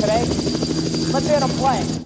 today. Let's hear them play.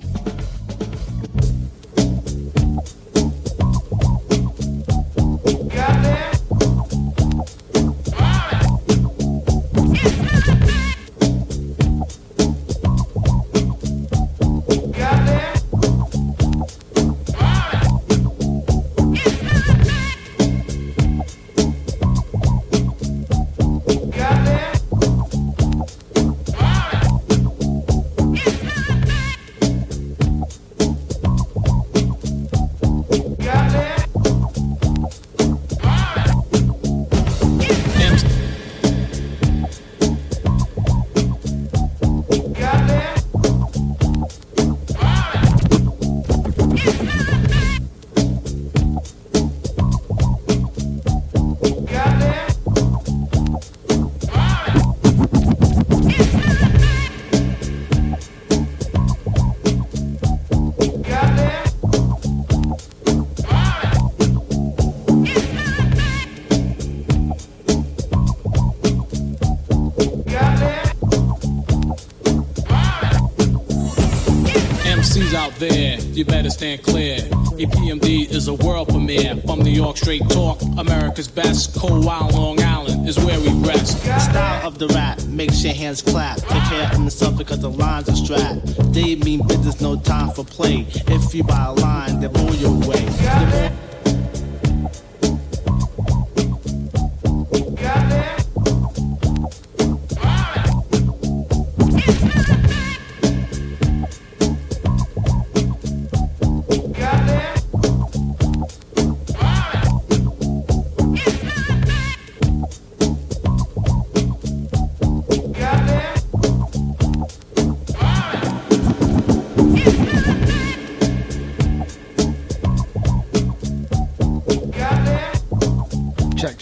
Stand clear. EPMD is a world premiere. From New York, straight talk, America's best. Cold Wild Long Island is where we rest. The style of the rap makes your hands clap. Take care of yourself because the lines are strapped. They mean business, no time for play. If you buy a line, they'll blow your way.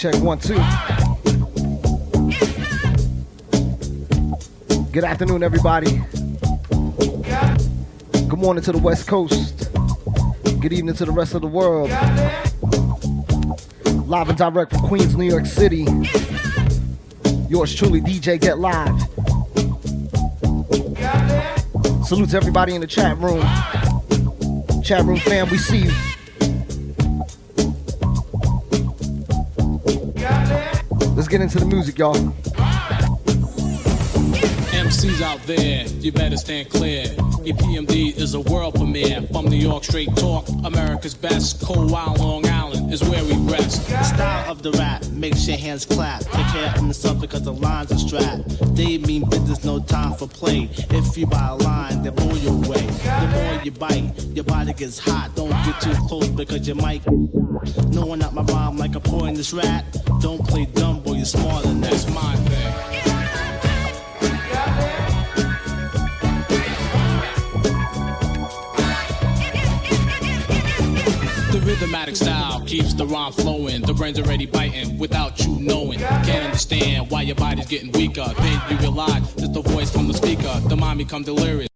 Check one, two. Good afternoon, everybody. Good morning to the West Coast. Good evening to the rest of the world. Live and direct from Queens, New York City. Yours truly, DJ Get Live. Salute to everybody in the chat room. Chat room fam, we see you. Get into the music, y'all. MCs out there, you better stand clear. EPMD is a world premiere. From New York, straight talk, America's best. Cold Wild Long Island is where we rest. The style of the rap makes your hands clap. Take care of yourself because the lines are strapped. They mean business, no time for play. If you buy a line, they blow your way. The more you bite, your body gets hot. Don't get too close because you might get shot. Knowing out my rhyme like a poisonous rat. Don't play dumb, boy, you're smarter than that. That's my thing. Rhythmatic style keeps the rhyme flowing. The brain's already biting without you knowing. Can't understand why your body's getting weaker. Then you realize it's the voice from the speaker. The mind become delirious.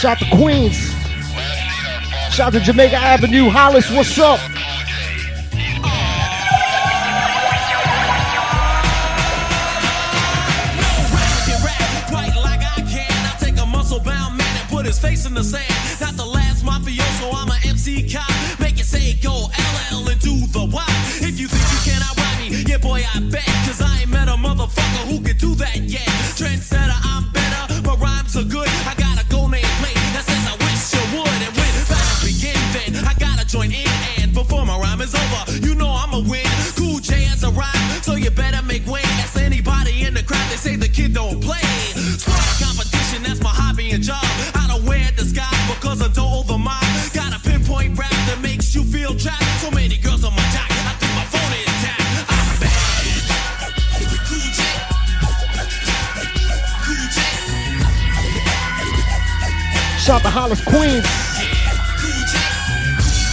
Shout to Queens. Shout to Jamaica Avenue. Hollis, what's up?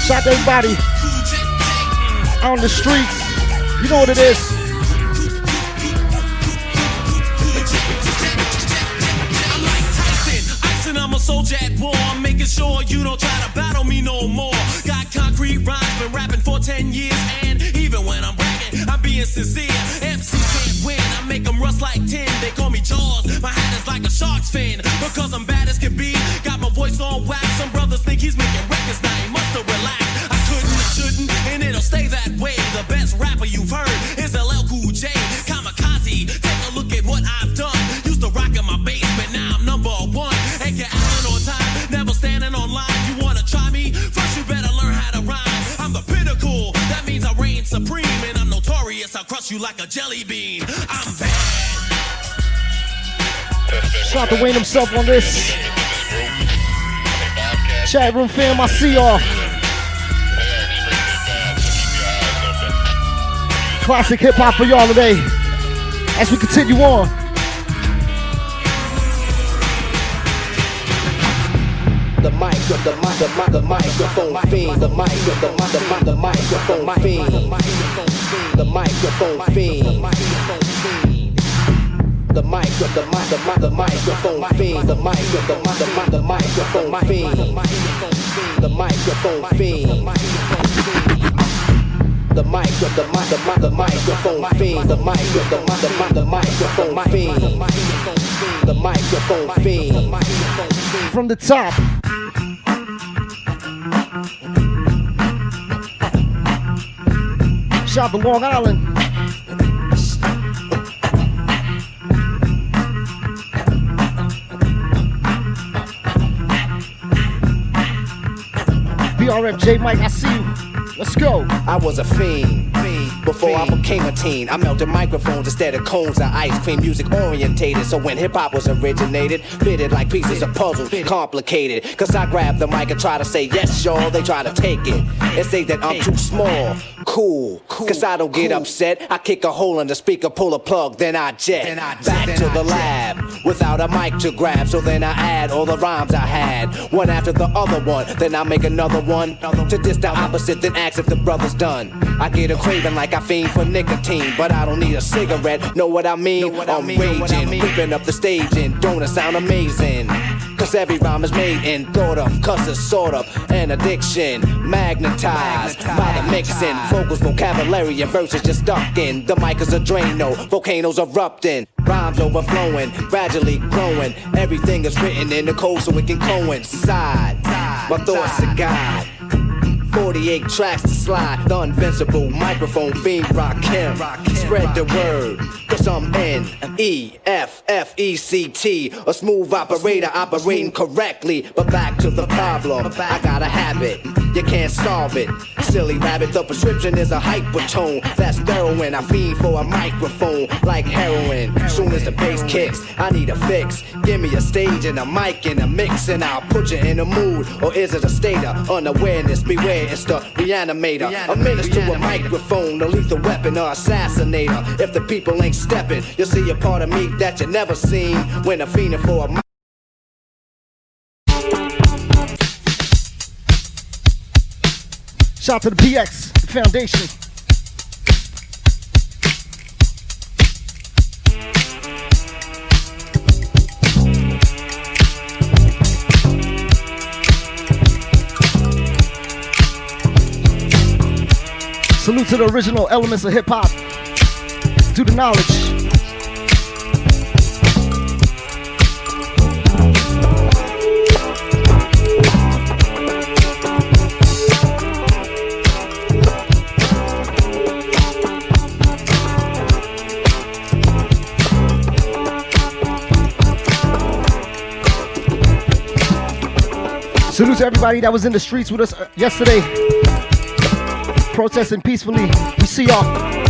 Cool J. out on the streets. You know what it is. I'm a soldier at war. I'm making sure you don't try to battle me no more. Got concrete rhymes, been rapping for 10 years, and even when I'm bragging, I'm being sincere. MCs can't win, I make them rust like tin. They call me Jaws, my hat is like a shark's fin. Because I'm bad as can be, got my voice on wax. Some brothers think he's making records now, have relaxed. I couldn't shouldn't, and it'll stay that way. The best rapper you've heard is LL Cool J. Kamikaze, take a look at what I've done. Used to rock in my basement, now I'm number one. And get Allen on time, never standing on line. You wanna try me? First you better learn how to rhyme. I'm the pinnacle, that means I reign supreme. And I'm notorious, I'll crush you like a jelly bean. I'm bad. Shout to Wayne himself on this. Chat room fam, I see y'all. Classic hip hop for y'all today. As we continue on. The mic, the mic, the mic, the microphone fiend. The microphone fiend. The microphone fiend. The mic, the mic, the mic, the microphone fiend. The mic, the mic, the mic, the microphone fiend. The microphone fiend. The mic, the mic, the mic, the microphone fiend. The mic, the mic, the mic, the microphone fiend. The microphone fiend. From the top. Shout to Long Island. BRF J Mike, I see you. Let's go. I was a fiend. Before I became a teen, I melted microphones instead of cones of ice cream. Music orientated, so when hip hop was originated, fitted like pieces of puzzles, complicated. Cause I grab the mic and try to say yes, y'all. They try to take it and say that I'm too small. Cool, cause I don't get upset. I kick a hole in the speaker, pull a plug, then I jet. Back to the lab without a mic to grab. So then I add all the rhymes I had, one after the other one. Then I make another one to diss the opposite, then ask if the brother's done. I get a craving like I fiend for nicotine, but I don't need a cigarette. Know what I mean? I'm raging, whipping up the stage, and don't it sound amazing? Cause every rhyme is made and thought of, cause it's sort of an addiction. Magnetized by the mixing, vocals, vocabulary, and verses just stuck in. The mic is a Drano, volcanoes erupting, rhymes overflowing, gradually growing. Everything is written in the code so it can coincide. My thoughts to God. 48 tracks to slide. The invincible microphone fiend Rakim. Spread the word. Cause I'm N E F F E C T. A smooth operator operating correctly. But back to the problem. I got a habit. You can't solve it. Silly rabbit, the prescription is a hypertone. That's heroin. I fiend for a microphone like heroin. Soon as the bass kicks, I need a fix. Give me a stage and a mic and a mix, and I'll put you in a mood. Or is it a state of unawareness? Beware, it's the reanimator. A menace to a microphone, a lethal weapon or assassinator. If the people ain't stepping, you'll see a part of me that you never seen when I'm fiending for a. Shout to the PX Foundation. to the original elements of hip hop, to the knowledge. Salute to everybody that was in the streets with us uh, yesterday protesting peacefully. We see y'all.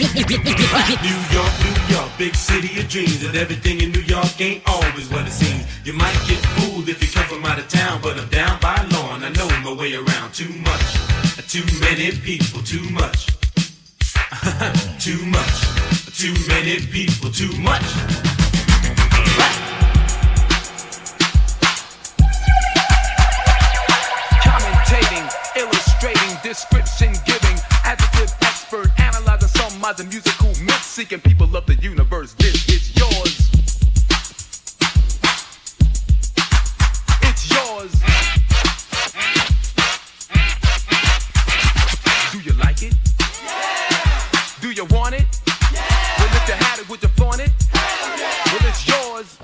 New York, New York, big city of dreams, and everything in New York ain't always what it seems. You might get fooled if you come from out of town, but I'm down by law and I know my way around. Too much, too many people, too much, too much, too many people, too much. Commentating, illustrating, description the musical myth seeking people of the universe. This is yours. It's yours. Do you like it? Yeah. Do you want it? Yeah. Well, if you had it, would you flaunt it? Yeah. Well, it's yours.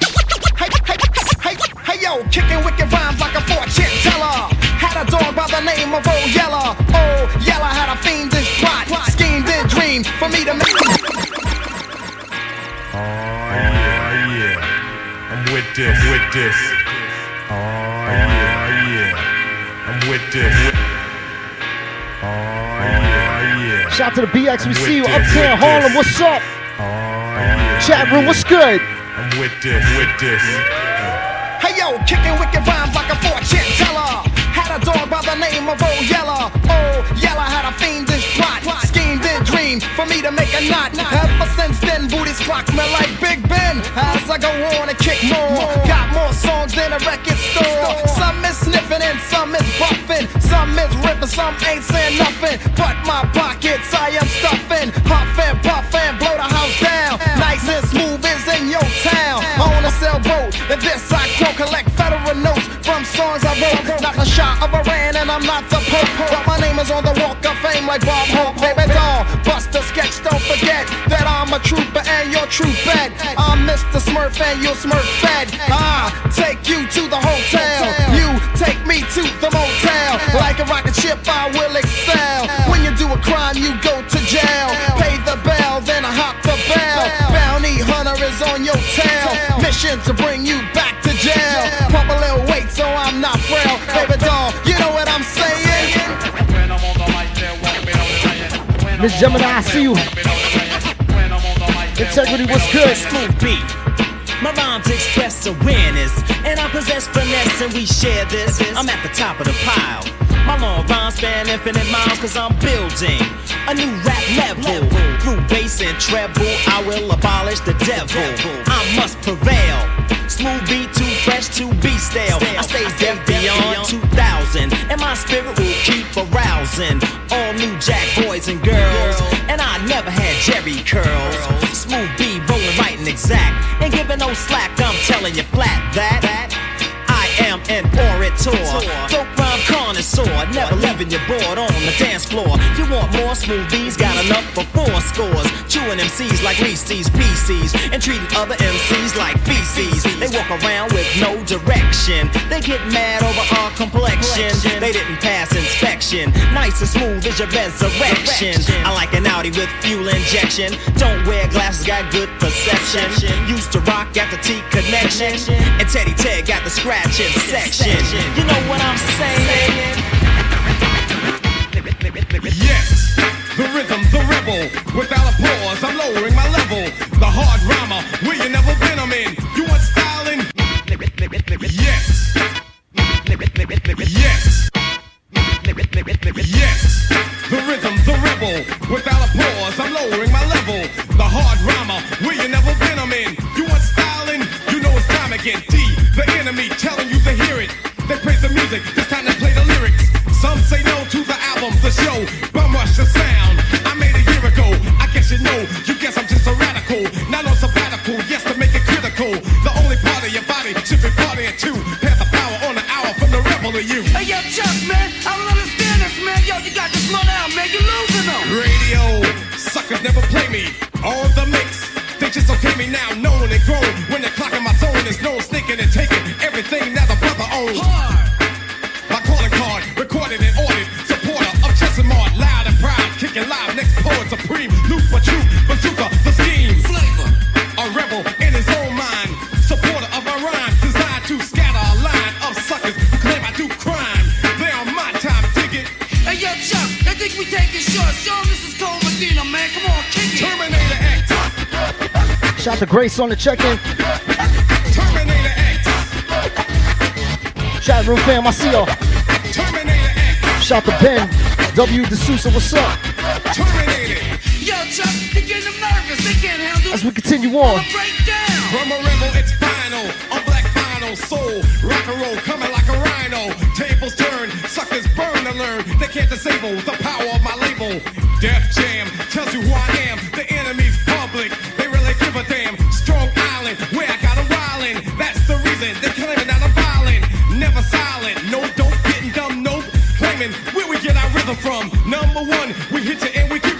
Hey, hey, hey, hey, yo, kicking wicked rhymes like a fortune teller. Had a dog by the name of Old Yeller. Old Yeller had a plot dream for me to make. Oh yeah, yeah. I'm with this, with this. Oh yeah, yeah. I'm with this. Oh yeah. Shout to the BX, we see you uptown Harlem. What's up? Oh yeah. Chat room, what's good? I'm with this, with this. Hey yo, kicking wicked rhymes like a fortune teller. Had a dog by the name of Old Yeller. Old Yeller for me to make a knot. Ever since then, booties clock me like Big Ben. As I go on and kick more, got more songs than a record store. Some is sniffing and some is buffing. Some is ripping, some ain't saying nothing. But my pockets I am stuffing. Huff shot of Iran, and I'm not the Pope. But my name is on the walk of fame like Bob Hope. Baby doll, Buster Sketch, don't forget that I'm a trooper and you're true bet. I'm Mr. Smurf and you're Smurf fed. Take you to the hotel. You take me to the motel. Like a rocket ship, I will excel. When you do a crime, you go to jail. Pay the bell, then I hop the bell. Bounty hunter is on your tail. Mission to bring you back to jail. Pump a little weight so I'm not frail. Baby Miss Gemini, I see you. Integrity was good. Smooth beat. My rhymes express awareness, and I possess finesse, and we share this. I'm at the top of the pile. My long rhymes span infinite miles, cause I'm building a new rap level. Through bass and treble, I will abolish the devil. I must prevail. Smooth beat, too fresh to be stale. I stay deaf beyond 2000, and my spirit will keep arousing new jack boys and girls. And I never had Jerry curls. Smooth B, rolling right and exact, and giving no slack. I'm telling you flat that I am an orator. Dope rhyme connoisseur, never leaving your board on the dance floor. You want more smoothies? Got enough for four scores. Chewing MCs like Reese's Pieces, and treating other MCs like feces. They walk around with no direction. They get mad over our complexion. They didn't pass inspection. Nice and smooth is your resurrection. I like an Audi with fuel injection. Don't wear glasses, got good perception. Used to rock at the T connection. And Teddy Ted got the scratching section. You know what I'm saying? The rhythm, the rebel. Without applause, I'm lowering my level. The hard rhymer, where you never been, I'm in. You want styling? Yes. Yes. Yes, the rhythm, the rebel. Without applause, I'm lowering my level. The hard rhymer, where you never been, I'm in. You want styling? You know it's time again. D, the enemy, telling you to hear it. They praise the music, it's time to play the lyrics. Some say no to the album, the show, Shout to Grace on the check-in. Chat room fam, I see y'all. Shout to Ben. W. D'Souza, what's up? As we continue on. Soul, rock and roll, coming like a rhino. Tables turn, suckers burn to learn. They can't disable the power of my label. Jam tells you who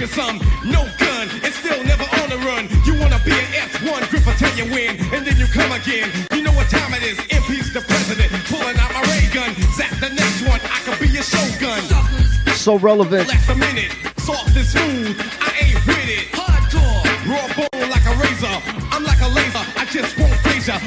you and we give you some. No gun, it's still never on the run. You wanna be an S1, grip tell you win, and then you come again. You know what time it is. Impeach the president, pulling out my ray gun. Zap the next one, I could be your shogun. So relevant. Last a minute, soft and smooth, I ain't with it. Hardcore, raw bone like a razor. I'm like a laser, I just won't phase ya.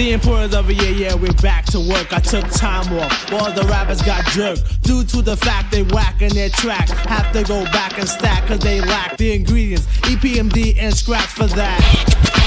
The importance of it, yeah, yeah, we're back to work. I took time off, all the rappers got jerked. Due to the fact they whacking their track. Have to go back and stack, cause they lack the ingredients. EPMD and scratch for that.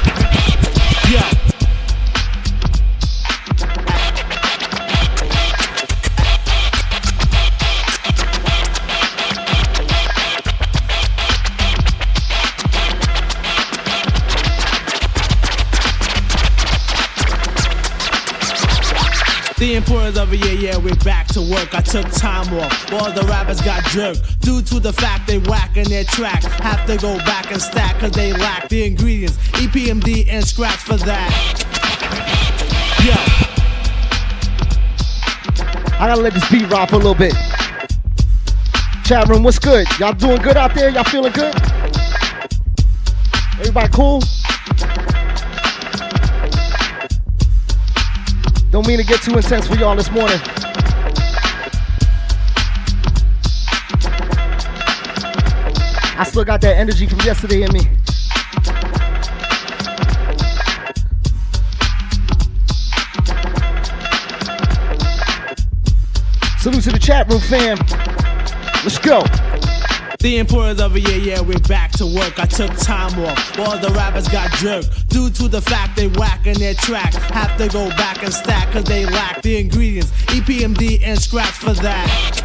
Of it, yeah, yeah, we're back to work. I took time off, all the rappers got jerked. Due to the fact they whacking their track. Have to go back and stack, cause they lack the ingredients. EPMD and scratch for that. Yeah. I gotta let this beat rock for a little bit. Chat room, what's good? Y'all doing good out there? Y'all feeling good? Everybody cool? Don't mean to get too intense for y'all this morning. I still got that energy from yesterday in me. Salute to the chat room fam. Let's go. The importance of it, yeah, yeah, we're back to work. I took time off, all the rappers got jerked. Due to the fact they whacking their track. Have to go back and stack, cause they lack the ingredients. EPMD and scratch for that.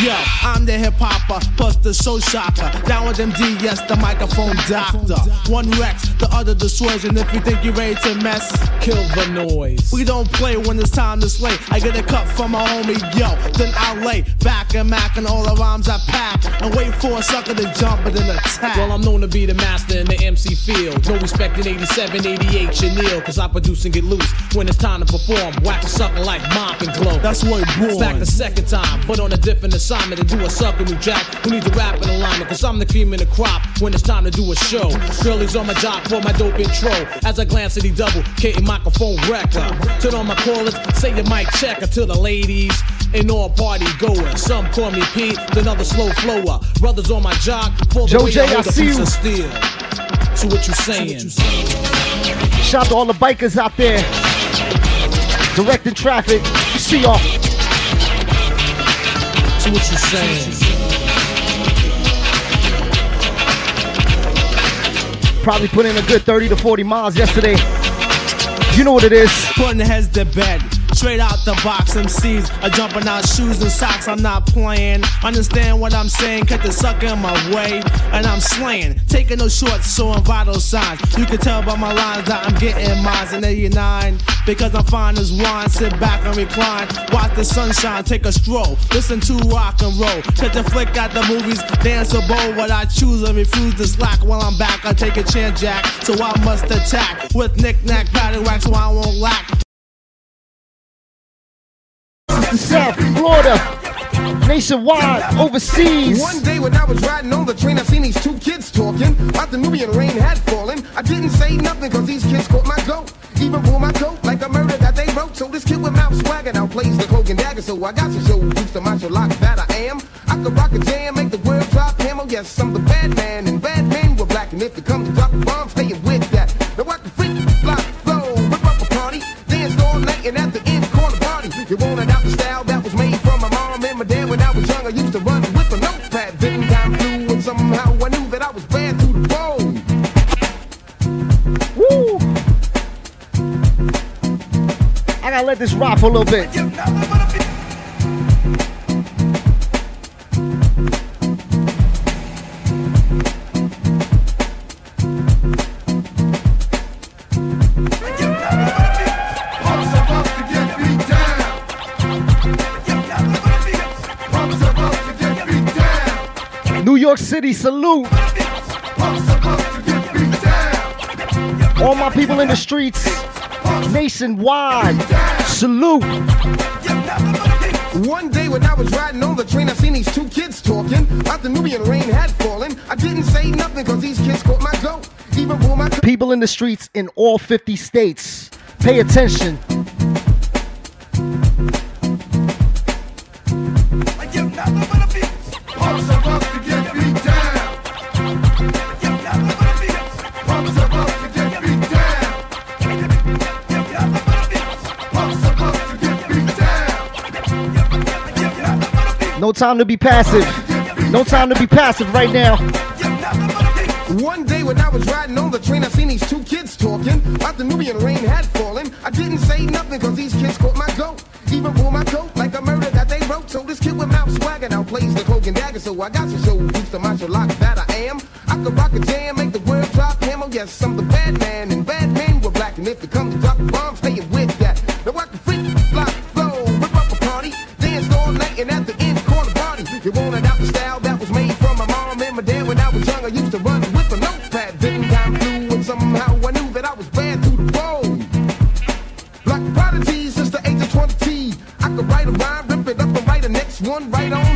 Yo, I'm the hip hopper, plus the show shocker. Down with MD, yes, the microphone doctor. One Rex, the other dissuasion. If you think you're ready to mess, kill the noise. We don't play when it's time to slay. I get a cut from my homie, yo. Then I lay back and mac and all the rhymes I pack. And wait for a sucker to jump and then attack. Well, I'm known to be the master in the MC field. No respect in 87, 88, Chanel, cause I produce and get loose. When it's time to perform, whack a sucker like mop and glow. That's where it born. Back the second time, but on a different assignment to do a new jack who needs a rap in alignment. Cause I'm the cream in the crop when it's time to do a show. Girlies on my job for my dope intro. As I glance at the double, K microphone wrecker. Turn on my callers, say your mic checker to the ladies and all party goers. Some call me Pete, then other slow flower. Brothers on my jock for the Joe way J, I hold see you. steel. So what you saying? Shout out to all the bikers out there. Directing traffic. You see y'all. So what you're saying? Probably put in a good 30 to 40 miles yesterday. You know what it is. Putting heads to bed. Straight out the box, MCs are jumping out shoes and socks. I'm not playing. Understand what I'm saying? Cut the sucker in my way, and I'm slaying. Taking no shorts, showing vital signs. You can tell by my lines that I'm getting mines in 89. Because I'm fine as wine. Sit back and recline. Watch the sunshine, take a stroll. Listen to rock and roll. Catch a flick at the movies, dance a bowl. What I choose and refuse to slack while I'm back. I take a chance, Jack. So I must attack with knick-knack, paddywhack, so I won't lack. The South, Florida, nationwide, overseas. One day when I was riding on the train, I seen these two kids talking. About the Nubian rain had fallen. I didn't say nothing cause these kids caught my goat. Even pulled my coat like a murder that they wrote. So this kid with mouth swagger now plays the cloak and dagger. So I got to show Dukes the macho lock that I am. I could rock a jam, make the world drop him. Oh yes, I'm the bad man, and bad men were black. And if it comes to drop bombs, staying this rock a little bit. New York City, salute. All my people in the streets, nationwide, salute. One day when I was riding on the train, I seen these two kids talking. Out the Nubian rain had fallen. I didn't say nothing cause these kids caught my goat. Even my People in the streets in all 50 states, pay attention. No time to be passive. No time to be passive right now. One day when I was riding on the train, I seen these two kids talking. Out the Nubian rain had fallen. I didn't say nothing cause these kids caught my goat. Even pulled my coat like a murder that they wrote. So this kid with mouth swagger now plays the cloak and dagger. So I got to show who's the macho lock that I am. I could rock a jam, make the world drop. Oh yes, I'm the bad man, and bad men were black. And if it comes to drop bombs, staying with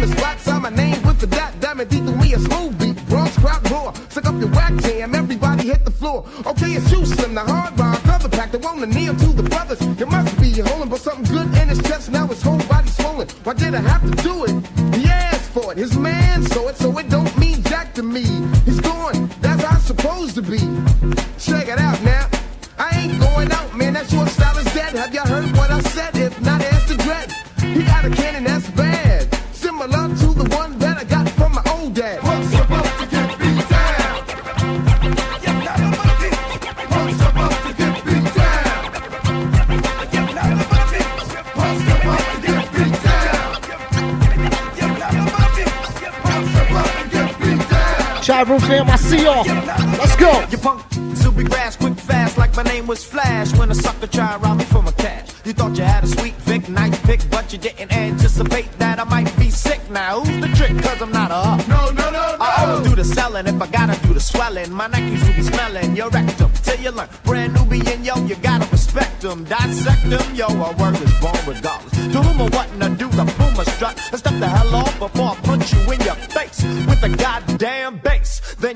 the spot. Sign my name with the dot. Damn it, through me a smooth beat. Bronx crowd roar. Stick up your whack jam, everybody hit the floor. Okay, it's you, Slim, the hard rhyme, cover pack. The one to kneel to the brothers. You must be holding, but something good in his chest. Now his whole body swollen. Why did I have to do it? He asked for it. His man saw it, so it don't mean jack to me. He's gone. That's how it's supposed to be. Viral fam, I see y'all. Let's go. You punk Zuby grass, quick fast, like my name was Flash. When a sucker tried rob me for my cash. You thought you had a sweet Vic night pick, but you didn't anticipate that I might be sick. Now who's the trick? Cause I'm not a up. No, no, no, no. I always do the selling if I gotta do the swelling. My Nikes will be smelling your rectum till you learn. Brand new being yo, you gotta respect them, dissect them, yo. A word is born regardless. To whom or what and do the puma strut. And step the hell off before I punch you in your face with a goddamn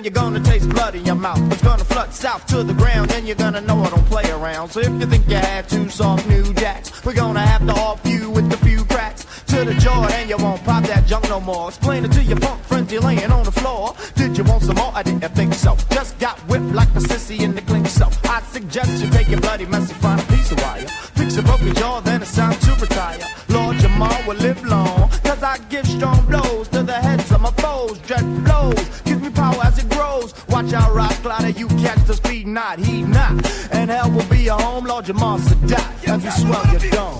then you're gonna taste blood in your mouth. It's gonna flood south to the ground, Then you're gonna know I don't play around. So if you think you had two soft new jacks, we're gonna have to off you with a few cracks to the jaw, and you won't pop that junk no more. Explain it to your punk friends, you're laying on the floor. Did you want some more? I didn't think so. Just got whipped like a sissy in the clink, so I suggest you take your bloody mess and find a piece of wire. Fix a broken jaw, then it's time to retire. Lord your mom will live long, cause I give strong blows. y'all rock clotter, you catch the speed, not heat, not. And hell will be your home, Lord, your monster die. If you swell your dome.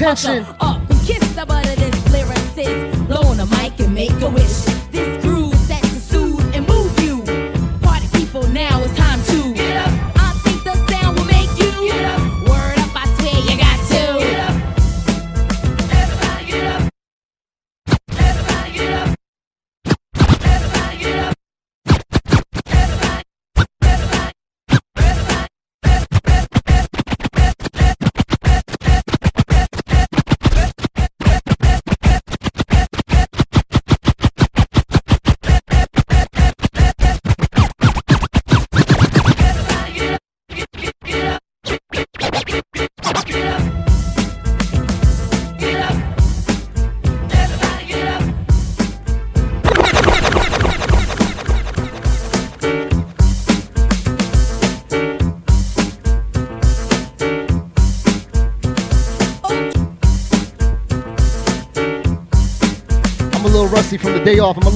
attention.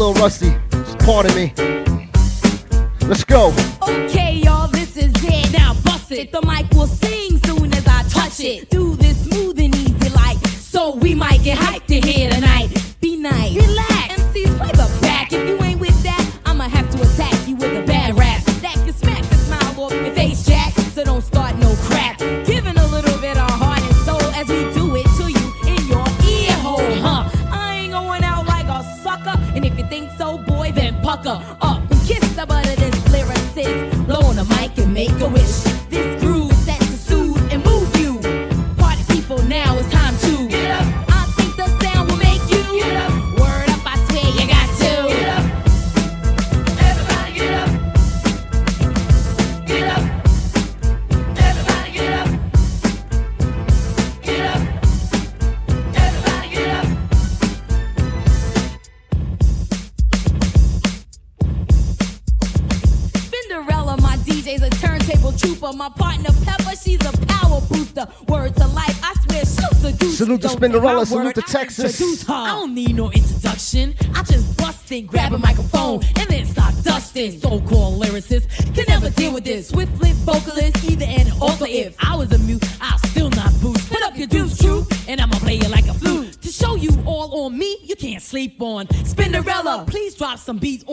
little rusty. Just pardon me. Let's go. Cinderella, salute to Texas. I don't need no introduction. I just bust in, grab a microphone, and then start dusting. So called lyricists can never deal with this. Swift lip vocalist, either and also if I was a mute, I'll still not boost. Put up your dudes, true, and I'ma play you like a flute. To show you all on me, you can't sleep on. Spinderella, please drop some beats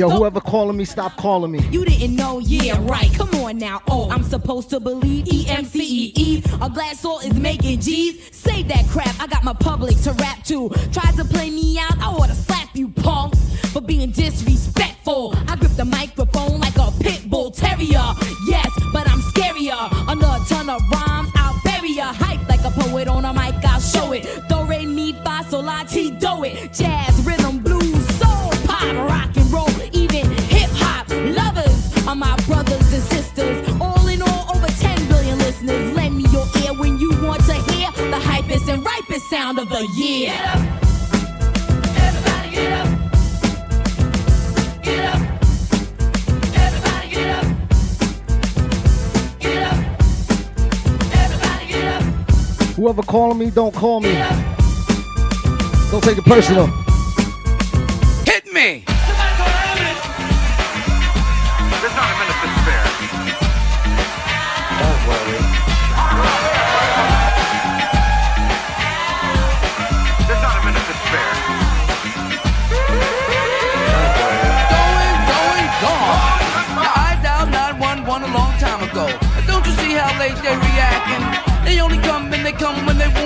Yo, whoever calling me, stop calling me. You didn't know, yeah, right. Come on now. Oh, I'm supposed to believe E EMCEE. A glass soul is making G's. Save that crap. I got my public to rap to. Tried to play me out, I wanna slap you, punk, for being disrespectful. I grip the microphone like a pit bull terrier. Yes, but I'm scarier. Under a ton of rhymes, I'll bury ya. Hype like a poet on a mic, I'll show it. Do re mi fa sol la ti do it. Jazz, and ripest sound of the year. Everybody get up. Get up. Everybody get up. Get up. Everybody get up. Whoever calling me, don't call me. Don't take it personal.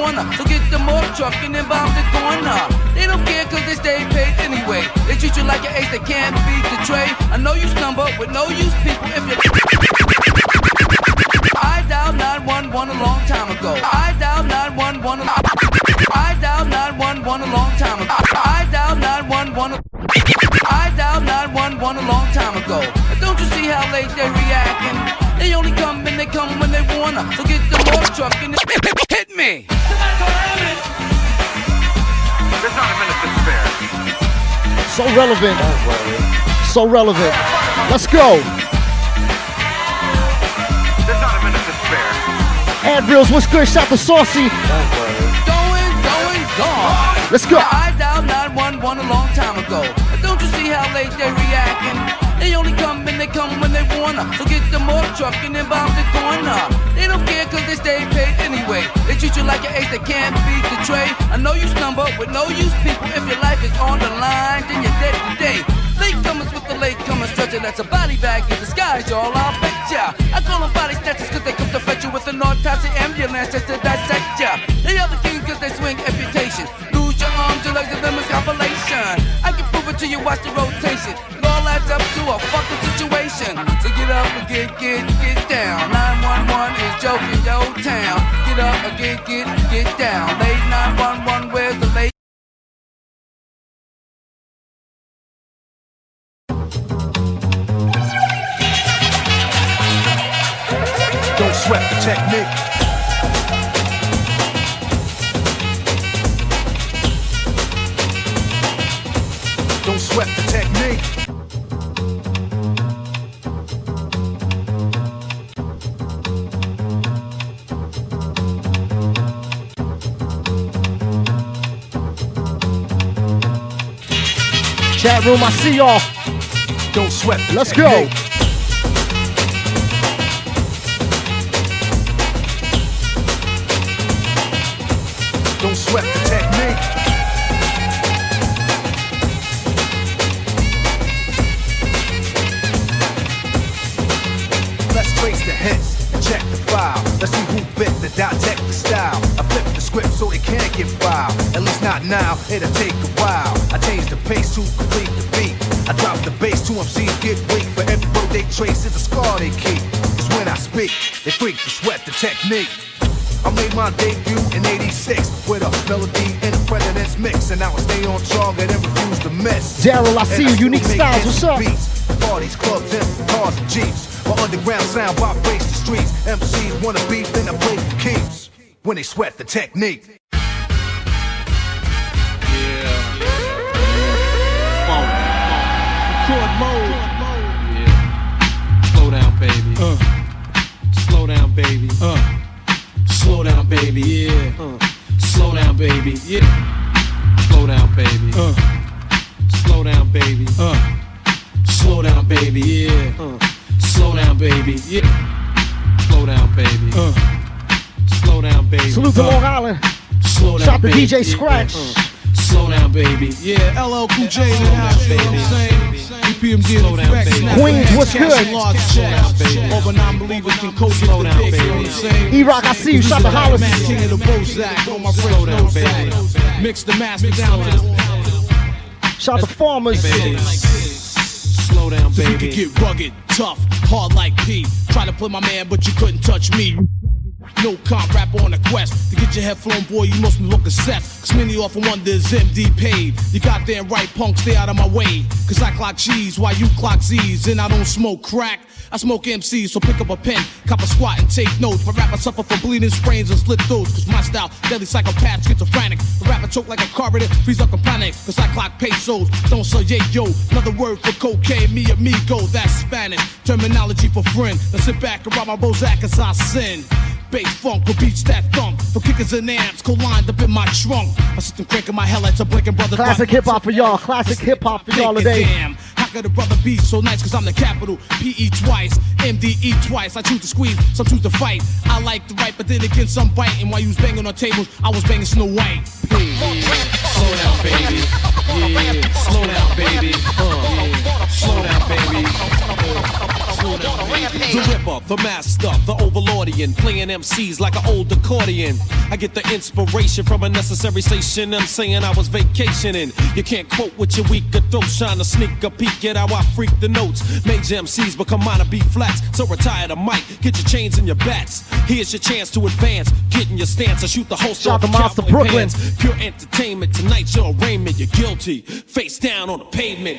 Wanna. So get the more truck and then bomb the corner. They don't care cause they stay paid anyway. They treat you like an ace that can't beat the tray. I know you stumble with no use people if you. I dialed 911 a long time ago. I dialed 911 a I dialed 911 a long time ago. I dialed 911 a I dialed 911 a long time ago. And Don't you see how late they're reacting? They only come and they come when they wanna. So get the more truck and hit me. There's not a minute to spare. So relevant. So relevant. Let's go. There's not a minute to spare. Admirals, what's good? Shout to Saucy. Going, going, gone. Let's go. I dialed 911 a long time ago. And Don't you see how late they're reacting? They only come and they come when they wanna. So get the more truck and then bomb the corner. They don't care cause they stay paid anyway. They treat you like an ace that can't beat the tray. I know you stumble with no use people. If your life is on the line, then you're dead today. Latecomers with the latecomers stretcher that's a body bag in disguise, y'all. I'll bet ya. I call them body snatchers cause they come to fetch you with an autopsy ambulance just to dissect ya. They are the kings cause they swing amputation. Lose your arms, your legs, and them is compilation. I can prove it to you, watch the rotation. Adds up to a fucking situation. So get up and get, get, get down. 911 is joking your town. Get up and get, get, get down. Late 911, where's the late? Don't sweat the technique. Don't sweat the technique. Chat room, I see y'all. Don't sweat Let's go. Don't sweat the technique. Let's trace the hits and check the file. Let's see who bit the dissect the style. I flip the script so they can't get filed. At least not now, it'll take a while. Change the pace to complete the beat. I drop the bass to MCs get weak. For every road they trace is a scar they keep. Cause when I speak, they freak to sweat the technique. I made my debut in 86 with a melody and a president's mix. And I stay on target and refuse to miss. Daryl, I see And you. Unique styles, what's up? beats. Parties, clubs, and cars and jeeps. My underground sound vibrates the streets. MCs wanna beef, then I play for keeps. When they sweat the technique. Uh. Slow down, baby. Uh. Slow down, baby. Yeah. Uh. Slow down, baby. Yeah. Slow down, baby. Uh. Slow down, baby. Uh. Slow down, baby. Yeah. Uh. Slow down, baby. Yeah. Slow down, baby. Uh. Slow down, baby. Salute to Uh. Long Island. Slow down, Shout to. DJ Scratch. Slow down, baby. Yeah, LL Cool J in the house, you know what I'm saying? EPMD in effect. Queens, what's good? and large checks. All but non-believers can coach it the baby. you know what I'm saying? E-Rock, I see you. Shout out to Hollis. King of the Bozak, on my fresh nose sack. Mix the master down to the Shout out to Farmers. Slow down, baby. You could get rugged, tough, hard like P. Try to play my man, but you couldn't touch me. No comp rap on a quest. To get your head flown, boy, you must be looking set. Cause many often wonder is MD paid. You goddamn right, punk, stay out of my way. Cause I clock cheese while you clock Z's. And I don't smoke crack. I smoke MCs, so pick up a pen, cop a squat and take notes. But rapper suffer from bleeding sprains and slit throats. Cause my style, deadly psychopath, schizophrenic. The rapper choke like a carburetor, freeze up a panic. Cause I clock pesos, don't say yeah yo. Another word for cocaine, me amigo, that's Spanish. Terminology for friend. Now sit back and rob my Bozak as I sin. Bass funk with beats that thump. For kickers and amps, co-lined up in my trunk. I sit and cranking my headlights, I'm blinking brothers. Classic hip hop for y'all. Classic hip hop for y'all today. Damn, how could a brother be so nice? Cause I'm the capital. PE twice, MDE twice. I choose to squeeze, some choose to fight. I like to write, but then again, some bite. And while you was banging on tables, I was banging Snow White. Slow down, baby. Yeah, slow down, baby. Uh, slow down, baby. Slow down, baby. The ripper, the master, the overlordian, playing MCs like an old accordion. I get the inspiration from a necessary station. I'm saying I was vacationing. You can't quote with your weaker throat, trying to sneak a peek at how I freak the notes. Major MCs become minor B flats, so retire the mic, get your chains and your bats. Here's your chance to advance, get in your stance, and shoot the host Shout off to Monster Brooklyn. pants. Pure entertainment tonight, your arraignment, you're guilty. Face down on the pavement.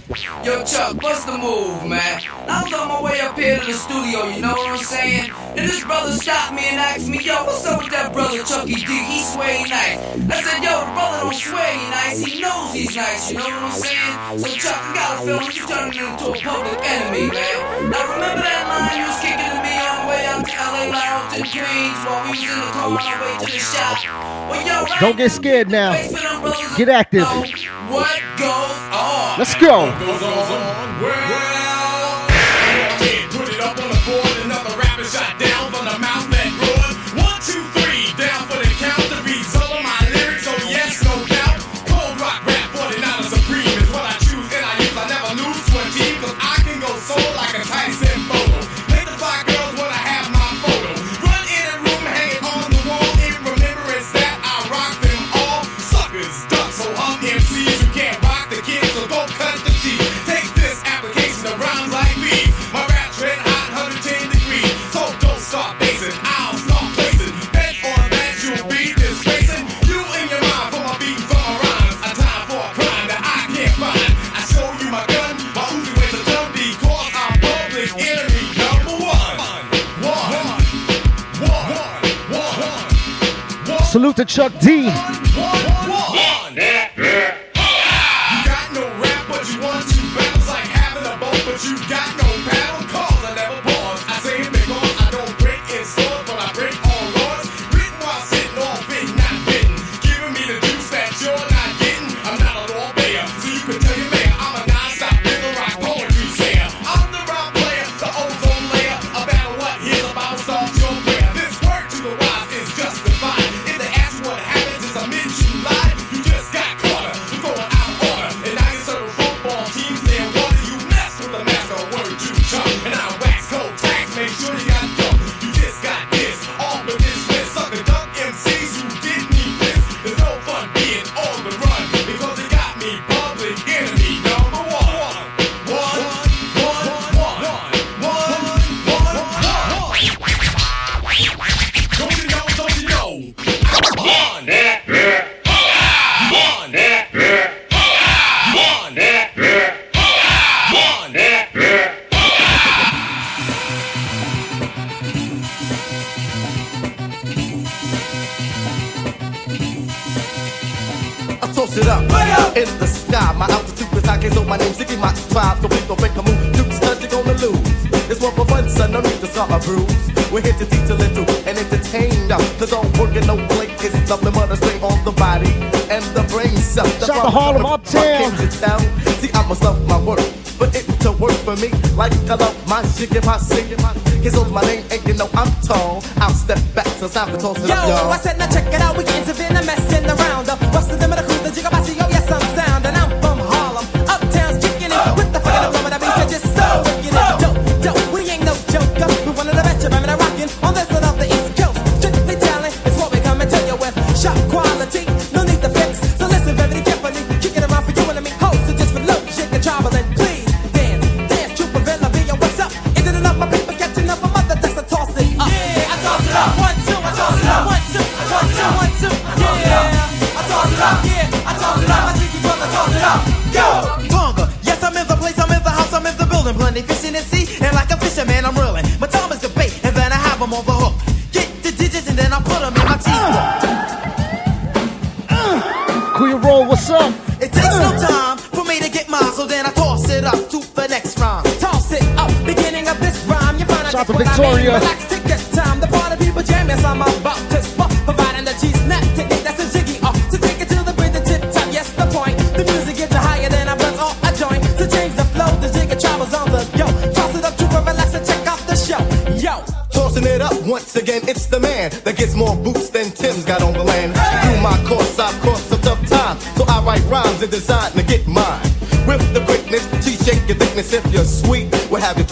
Yo, Chuck, what's the move, man? I was on my way up here to the studio, you know what I'm saying? And this brother stopped me and asked me, yo, what's up with that brother Chucky D? He sway nice. I said, yo, the brother don't sway nice. He knows he's nice, you know what I'm saying? So, Chuck, I got a feeling you turning into a public enemy, man. Now, remember that line you was kicking to me on the way out to LA Lounge in Queens while we was in the car on our way to the shop? Well, yo, right Don't get scared now. Get active. what goes on? Let's go. Put Salute to Chuck D.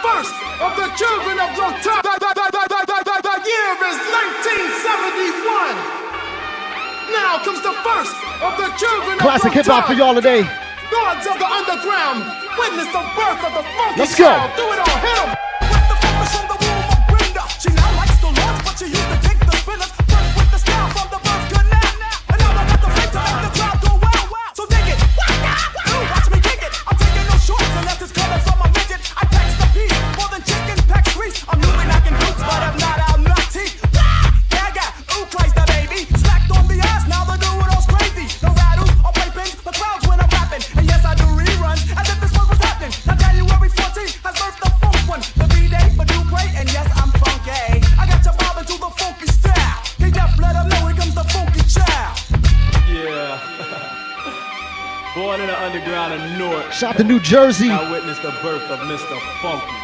first of the children of The, the, the, the, the, the, the year is 1971. Now comes the first of the children Classic hip hop for y'all today. Gods of the underground, witness the birth of the funky Let's go. Child. Do it. to New Jersey. I witnessed the birth of Mr. Funky.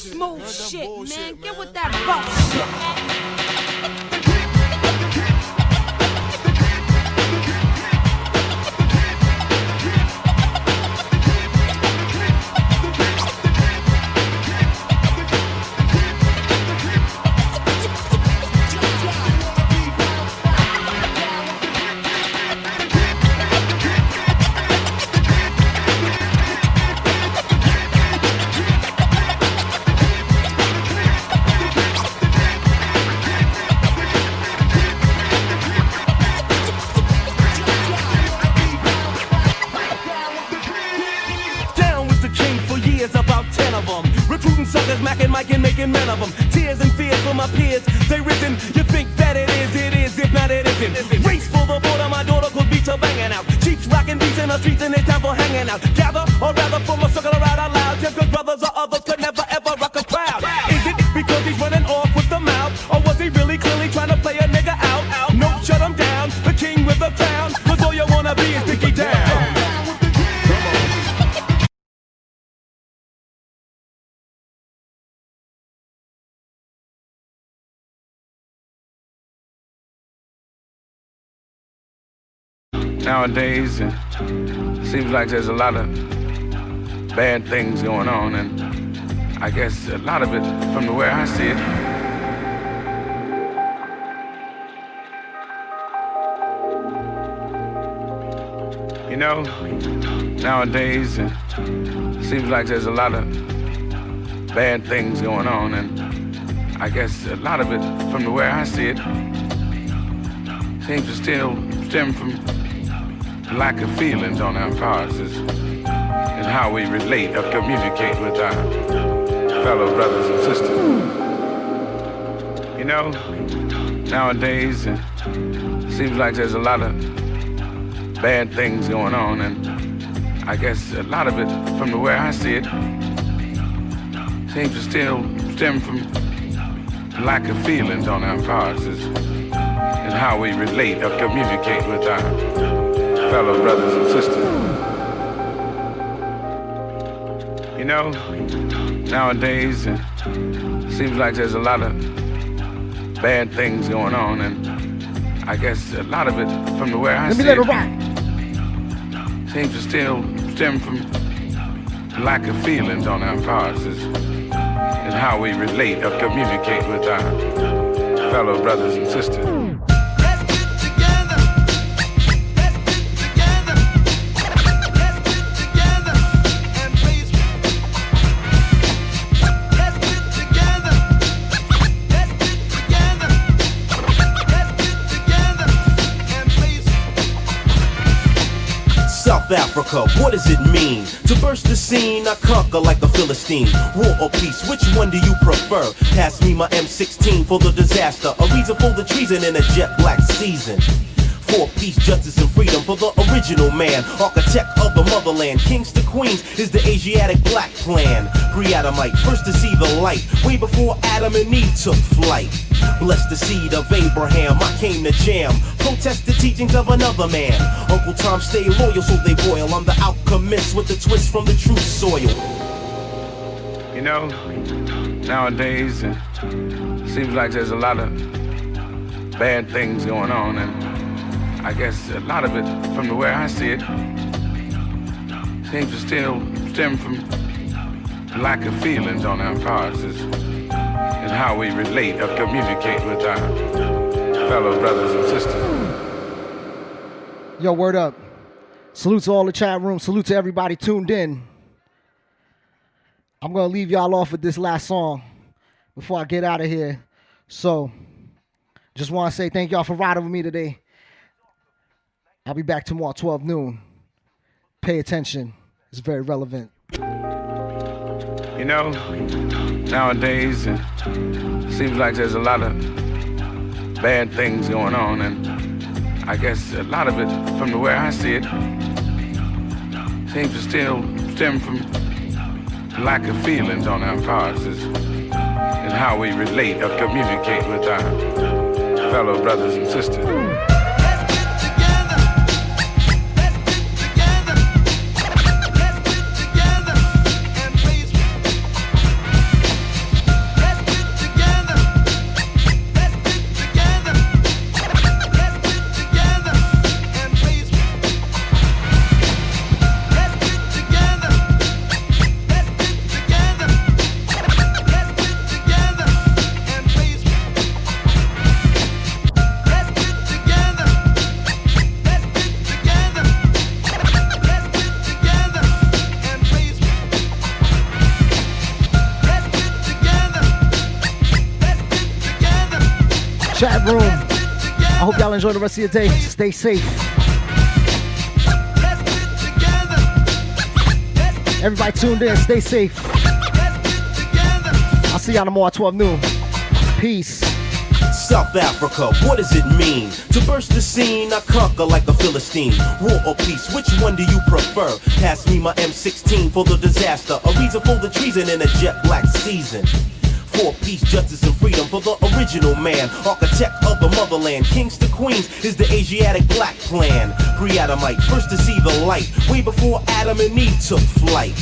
Smooth shit, man. Get with that bullshit. Nowadays it seems like there's a lot of bad things going on, and I guess a lot of it, from the way I see it, you know, nowadays it seems like there's a lot of bad things going on, and I guess a lot of it, from the way I see it, seems to still stem from lack of feelings on our parts is, is how we relate or communicate with our fellow brothers and sisters. You know, nowadays it seems like there's a lot of bad things going on, and I guess a lot of it, from the way I see it, seems to still stem from lack of feelings on our parts is, is how we relate or communicate with our fellow brothers and sisters. You know, nowadays it seems like there's a lot of bad things going on, and I guess a lot of it, from the way I Let see it, seems to still stem from lack of feelings on our parts is how we relate or communicate with our fellow brothers and sisters. South Africa, what does it mean? To burst the scene, I conquer like a Philistine. War or peace, which one do you prefer? Pass me my M16 for the disaster, a reason for the treason in a jet black season. For peace, justice, and freedom for the original man, architect of the motherland. Kings to queens is the Asiatic black plan. Pre-Adamite, first to see the light, way before Adam and Eve took flight. Bless the seed of Abraham, I came to jam. Protest the teachings of another man. Uncle Tom stay loyal, so they boil. I'm the alchemist with the twist from the true soil. You know, nowadays it seems like there's a lot of bad things going on, and I guess a lot of it, from the way I see it, seems to still stem from lack of feelings on our parts is how we relate or communicate with our fellow brothers and sisters. Yo, word up. Salute to all the chat room. Salute to everybody tuned in. I'm gonna leave y'all off with this last song before I get out of here. So, just want to say thank y'all for riding with me today. I'll be back tomorrow, 12 noon. Pay attention. It's very relevant. You know, nowadays it seems like there's a lot of bad things going on, and I guess a lot of it, from the way I see it, seems to still stem from lack of feelings on our parts is how we relate or communicate with our fellow brothers and sisters. Enjoy the rest of your day. Stay safe. Everybody tuned in. Stay safe. I'll see y'all tomorrow at 12 noon. Peace. South Africa, what does it mean? To burst the scene, I conquer like a Philistine. War or peace, which one do you prefer? Pass me my M16 for the disaster, a reason for the treason in a jet black season. For peace, justice, and freedom for the original man, architect of the motherland. Kings to queens is the Asiatic black plan. Pre-Adamite, first to see the light, way before Adam and Eve took flight.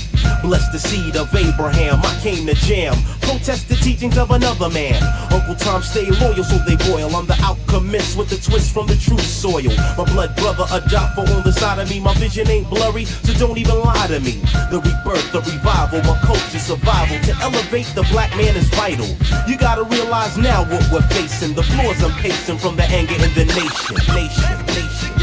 Bless the seed of Abraham, I came to jam. Protest the teachings of another man. Uncle Tom stay loyal, so they boil. I'm the alchemist with the twist from the true soil. My blood brother, a for on the side of me. My vision ain't blurry, so don't even lie to me. The rebirth, the revival, my culture survival. To elevate the black man is vital. You gotta realize now what we're facing. The floors I'm pacing from the anger in the nation. Nation, nation.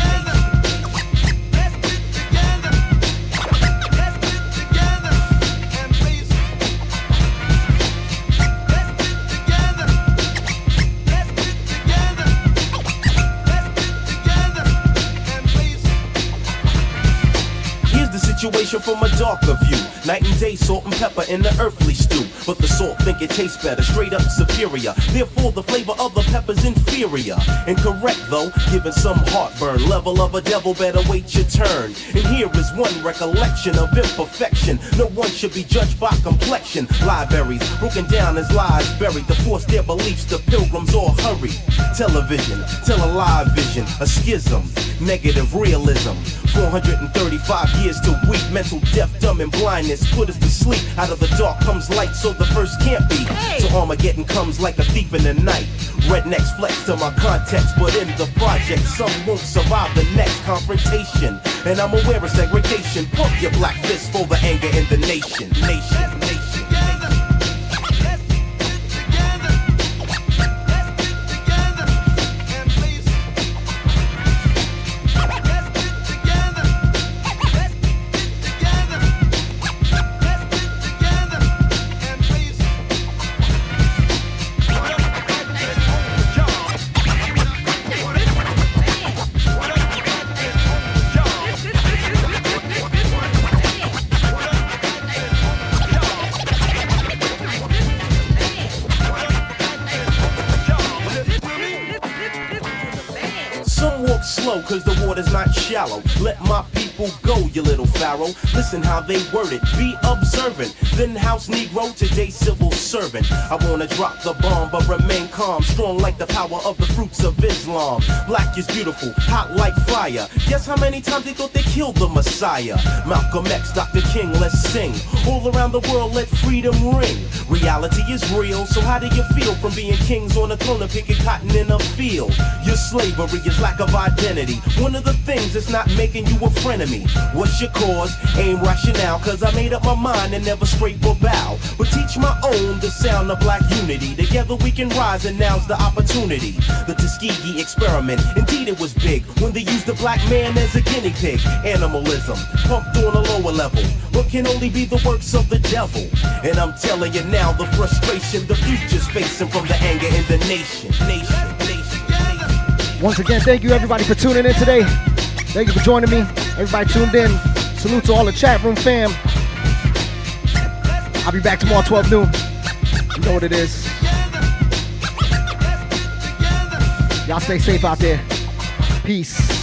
Situation from a darker view. Night and day, salt and pepper in the earthly stew. But the salt think it tastes better, straight up superior. Therefore, the flavor of the pepper's inferior. Incorrect though, giving some heartburn. Level of a devil, better wait your turn. And here is one recollection of imperfection. No one should be judged by complexion. Libraries broken down as lies buried. To force their beliefs, the pilgrims all hurry. Television, tell a live vision, a schism, negative realism. 435 years to weak mental death, dumb and blindness put us to sleep. Out of the dark comes light, so the first can't be. So Armageddon comes like a thief in the night. Rednecks flex to my context, but in the project, some won't survive the next confrontation. And I'm aware of segregation. Pump your black fist for the anger in the nation. Nation, nation. Shallow. Let my people go, you little pharaoh. Listen how they word it. Be observant. Then house Negro, today civil servant. I wanna drop the bomb but remain calm. Strong like the power of the fruits of Islam. Black is beautiful, hot like fire. Guess how many times they thought they killed the Messiah? Malcolm X, Dr. King, let's sing. All around the world, let freedom ring. Reality is real, so how do you feel from being kings on a throne and picking cotton in a field? Your slavery is lack of identity. One of the things that's not making you a friend me. What's your cause? Aim rationale, cause I made up my mind and never scrape or bow. But teach my own the sound of black unity. Together we can rise, and now's the opportunity. The Tuskegee experiment, indeed it was big when they used the black man as a guinea pig. Animalism, pumped on a lower level, but can only be the works of the devil. And I'm telling you now, the frustration the future's facing from the anger in the. Nation, nation. Once again, thank you everybody for tuning in today. Thank you for joining me. Everybody tuned in. Salute to all the chat room fam. I'll be back tomorrow 12 noon. You know what it is. Y'all stay safe out there. Peace.